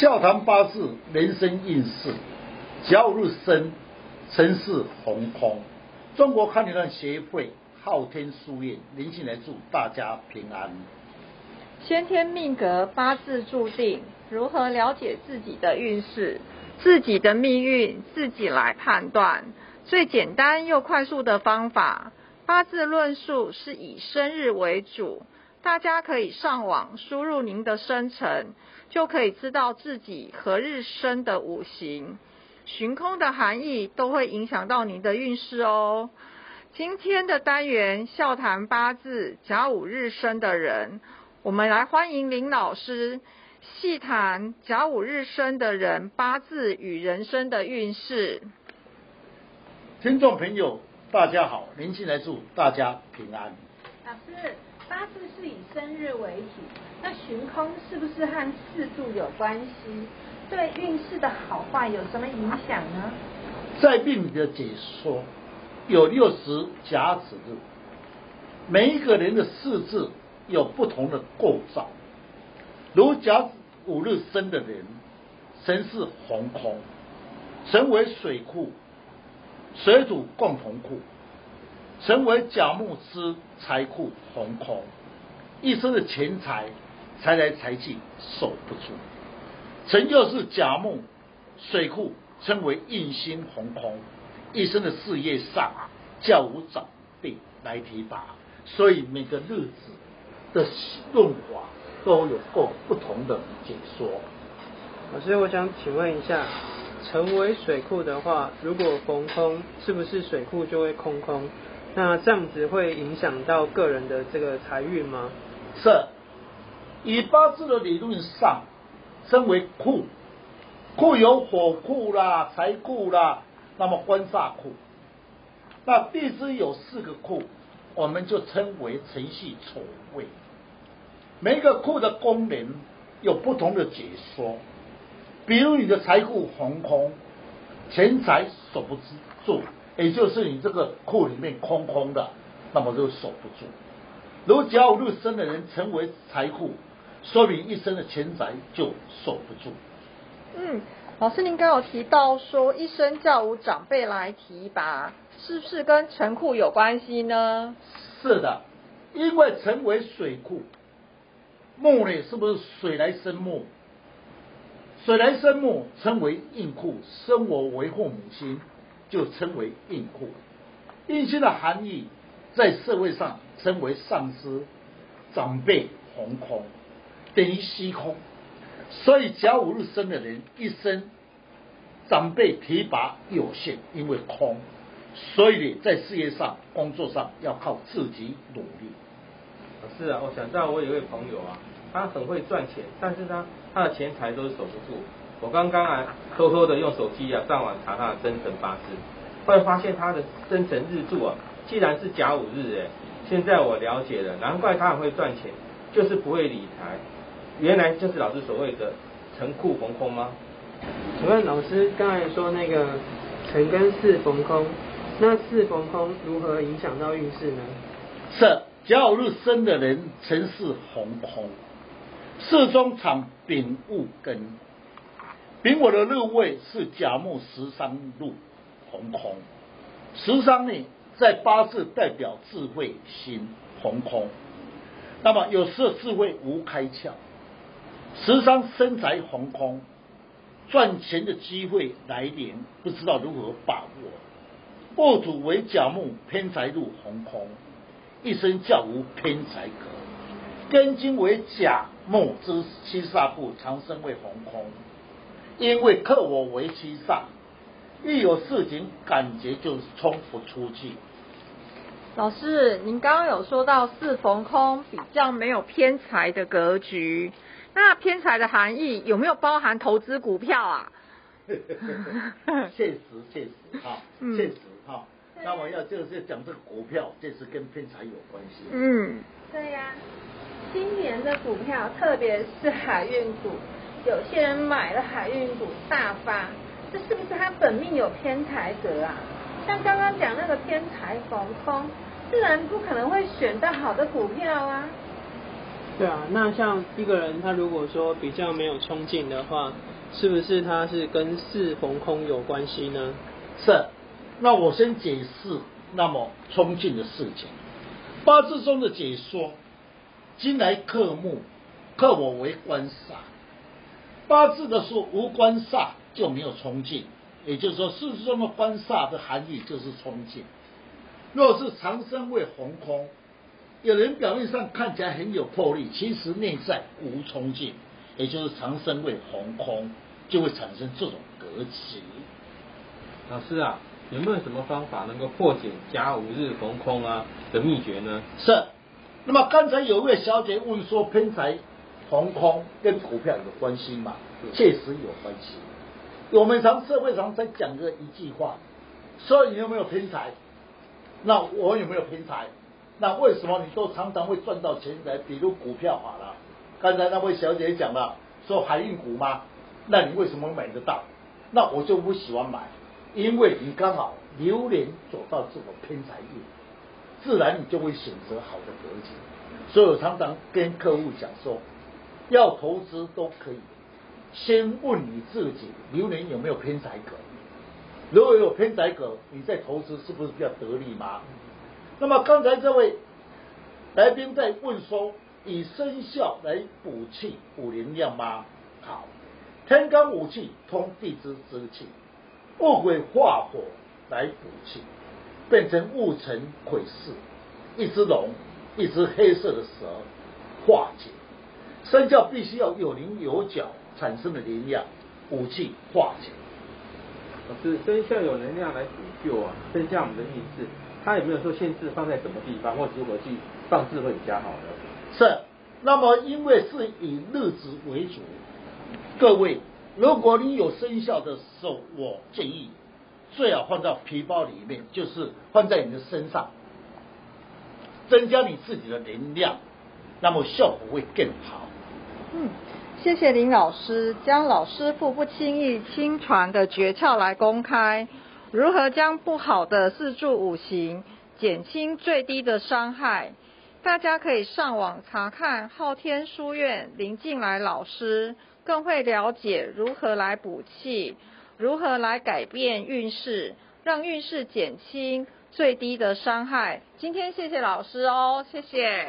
笑谈八字人生运势，甲午日生，辰巳红空。中国看理论协会昊天书院林信来祝大家平安。先天命格八字注定，如何了解自己的运势、自己的命运，自己来判断。最简单又快速的方法，八字论述是以生日为主。大家可以上网输入您的生辰，就可以知道自己何日生的五行、旬空的含义，都会影响到您的运势哦。今天的单元笑谈八字甲午日生的人，我们来欢迎林老师细谈甲午日生的人八字与人生的运势。听众朋友，大家好，林进来祝大家平安。老师。八字是以生日为主，那旬空是不是和四柱有关系？对运势的好坏有什么影响呢？在命理的解说有六十甲子日，每一个人的四字有不同的构造。如甲子五日生的人，神是红空，神为水库，水土共同库。成为甲木之财库红空，一生的钱财财来财去守不住。成就是甲木水库，称为印星红空，一生的事业上较无长辈来提拔，所以每个日子的用法都有够不同的解说。老师，我想请问一下，成为水库的话，如果逢空，是不是水库就会空空？那这样子会影响到个人的这个财运吗？是，以八字的理论上，称为库，库有火库啦、财库啦，那么官煞库。那地支有四个库，我们就称为辰戌丑未。每一个库的功能有不同的解说，比如你的财库红空，钱财守不住。也就是你这个库里面空空的，那么就守不住。如甲午日生的人成为财库，说明一生的钱财就守不住。嗯，老师您刚有提到说一生叫无长辈来提拔，是不是跟城库有关系呢？是的，因为成为水库，木呢是不是水来生木？水来生木，称为硬库，生我为父母亲。就称为印库，印星的含义在社会上称为上司、长辈、红空，等于虚空。所以甲午日生的人一生长辈提拔有限，因为空，所以你在事业上、工作上要靠自己努力。是啊，我想到我有一位朋友啊，他很会赚钱，但是他他的钱财都是守不住。我刚刚啊，偷偷的用手机啊上网查他的生辰八字，后来发现他的生辰日柱啊，既然是甲午日哎，现在我了解了，难怪他很会赚钱，就是不会理财，原来就是老师所谓的辰库逢空吗？请问老师刚才说那个辰跟巳逢空，那巳逢空如何影响到运势呢？是甲午日生的人，辰巳逢空，巳中藏丙戊庚。丙火的日位是甲木十三入红空，十三呢在八字代表智慧心红空，那么有时候智慧无开窍，十三身材红空，赚钱的机会来临，不知道如何把握。戊土为甲木偏财入红空，一生较无偏财格。根金为甲木之七煞库，长生为红空。因为克我为七煞，一有事情感觉就冲不出去。老师，您刚刚有说到四逢空比较没有偏财的格局，那偏财的含义有没有包含投资股票啊？现实，现实，哈，现实，哈。那我要就是讲这个股票，这是跟偏财有关系。嗯，对呀，今年的股票，特别是海运股。有些人买了海运股大发，这是不是他本命有偏财格啊？像刚刚讲那个偏财逢空，自然不可能会选到好的股票啊。对啊，那像一个人他如果说比较没有冲劲的话，是不是他是跟四逢空有关系呢？是，那我先解释那么冲劲的事情。八字中的解说，今来克木，克我为官煞。八字的说无官煞就没有冲劲，也就是说，事实中的官煞的含义就是冲劲。若是长生为红空，有人表面上看起来很有魄力，其实内在无冲劲，也就是长生为红空，就会产生这种格局。老师啊，有没有什么方法能够破解甲午日逢空啊的秘诀呢？是。那么刚才有位小姐问说，偏财红空跟股票有关系吗？确实有关系。我们常社会上在讲的一句话，说你有没有偏财？那我有没有偏财？那为什么你都常常会赚到钱财？比如股票好了，刚才那位小姐讲了，说海运股吗？那你为什么买得到？那我就不喜欢买，因为你刚好流年走到这种偏财运，自然你就会选择好的格局。所以我常常跟客户讲说，要投资都可以，先问你自己流年有没有偏财格。如果有偏财格，你在投资是不是比较得利吗？那么刚才这位来宾在问说，以生肖来补气补能量吗？好，天干五气通地支之气，戊癸化火来补气，变成戊辰癸巳，一只龙，一只黑色的蛇化解。生肖必须要有棱有角产生的能量，武器化解。老师，生肖有能量来补救啊，增加我们的运势，它有没有说限制放在什么地方，或如何去放置会比较好呢？是，那么因为是以日子为主，各位，如果你有生肖的时候，我建议最好放到皮包里面，就是放在你的身上，增加你自己的能量，那么效果会更好。嗯，谢谢林老师将老师傅不轻易轻传的诀窍来公开，如何将不好的四柱五行减轻最低的伤害？大家可以上网查看昊天书院林静来老师，更会了解如何来补气，如何来改变运势，让运势减轻最低的伤害。今天谢谢老师哦，谢谢。